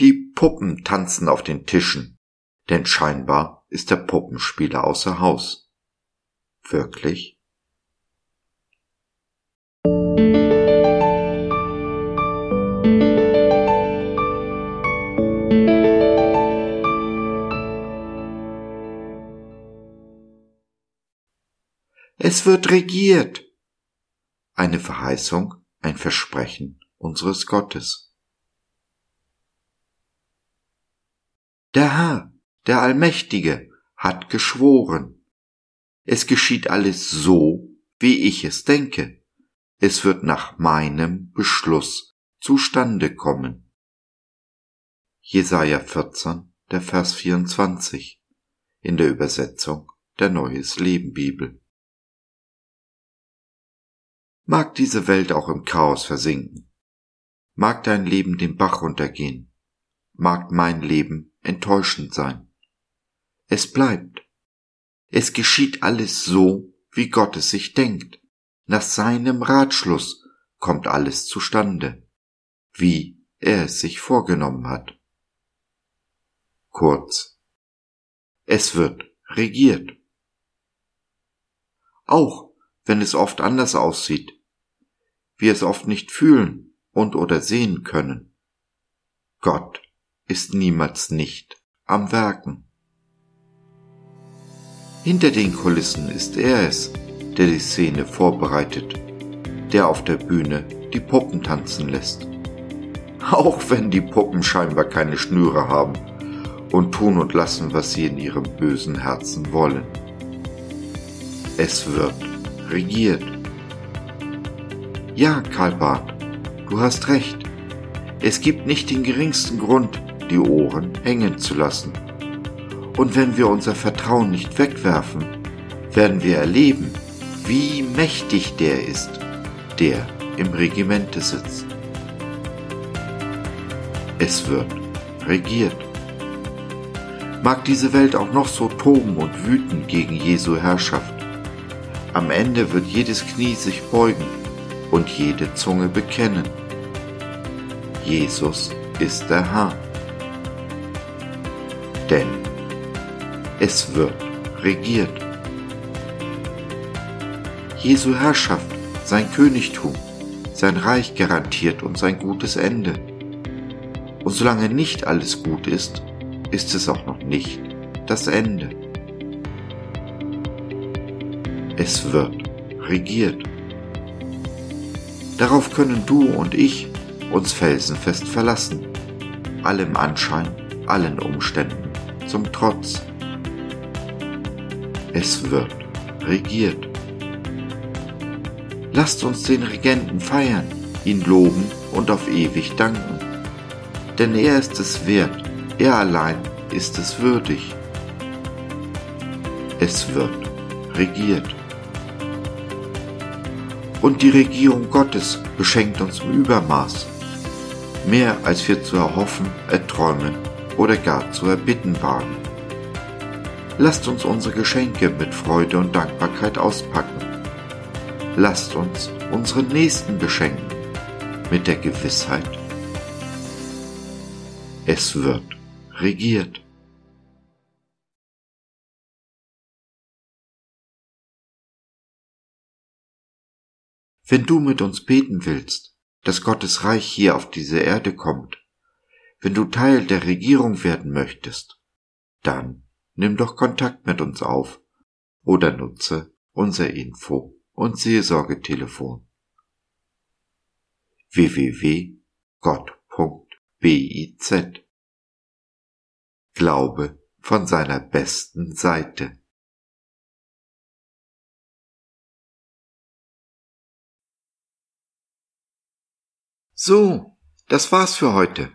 Die Puppen tanzen auf den Tischen, denn scheinbar ist der Puppenspieler außer Haus. Wirklich? Es wird regiert. Eine Verheißung, ein Versprechen unseres Gottes. Der Herr, der Allmächtige, hat geschworen. Es geschieht alles so, wie ich es denke. Es wird nach meinem Beschluss zustande kommen. Jesaja 14, der Vers 24 in der Übersetzung der Neues Leben Bibel. Mag diese Welt auch im Chaos versinken. Mag dein Leben den Bach runtergehen. Mag mein Leben enttäuschend sein. Es bleibt. Es geschieht alles so, wie Gott es sich denkt. Nach seinem Ratschluss kommt alles zustande, wie er es sich vorgenommen hat. Kurz. Es wird regiert. Auch wenn es oft anders aussieht, wir es oft nicht fühlen und oder sehen können. Gott ist niemals nicht am Werken. Hinter den Kulissen ist er es, der die Szene vorbereitet, der auf der Bühne die Puppen tanzen lässt. Auch wenn die Puppen scheinbar keine Schnüre haben und tun und lassen, was sie in ihrem bösen Herzen wollen. Es wird regiert. Ja, Karl Barth, du hast recht. Es gibt nicht den geringsten Grund, die Ohren hängen zu lassen. Und wenn wir unser Vertrauen nicht wegwerfen, werden wir erleben, wie mächtig der ist, der im Regimente sitzt. Es wird regiert. Mag diese Welt auch noch so toben und wüten gegen Jesu Herrschaft, am Ende wird jedes Knie sich beugen und jede Zunge bekennen. Jesus ist der Herr. Denn es wird regiert. Jesu Herrschaft, sein Königtum, sein Reich garantiert uns ein gutes Ende. Und solange nicht alles gut ist, ist es auch noch nicht das Ende. Es wird regiert. Darauf können du und ich uns felsenfest verlassen, allem Anschein, allen Umständen zum Trotz. Es wird regiert. Lasst uns den Regenten feiern, ihn loben und auf ewig danken. Denn er ist es wert, er allein ist es würdig. Es wird regiert. Und die Regierung Gottes beschenkt uns im Übermaß, mehr als wir zu erhoffen, erträumen oder gar zu erbitten wagen. Lasst uns unsere Geschenke mit Freude und Dankbarkeit auspacken. Lasst uns unseren Nächsten beschenken mit der Gewissheit, es wird regiert. Wenn du mit uns beten willst, dass Gottes Reich hier auf diese Erde kommt, wenn du Teil der Regierung werden möchtest, dann nimm doch Kontakt mit uns auf oder nutze unser Info- und Seelsorgetelefon www.gott.biz Glaube von seiner besten Seite. So, das war's für heute.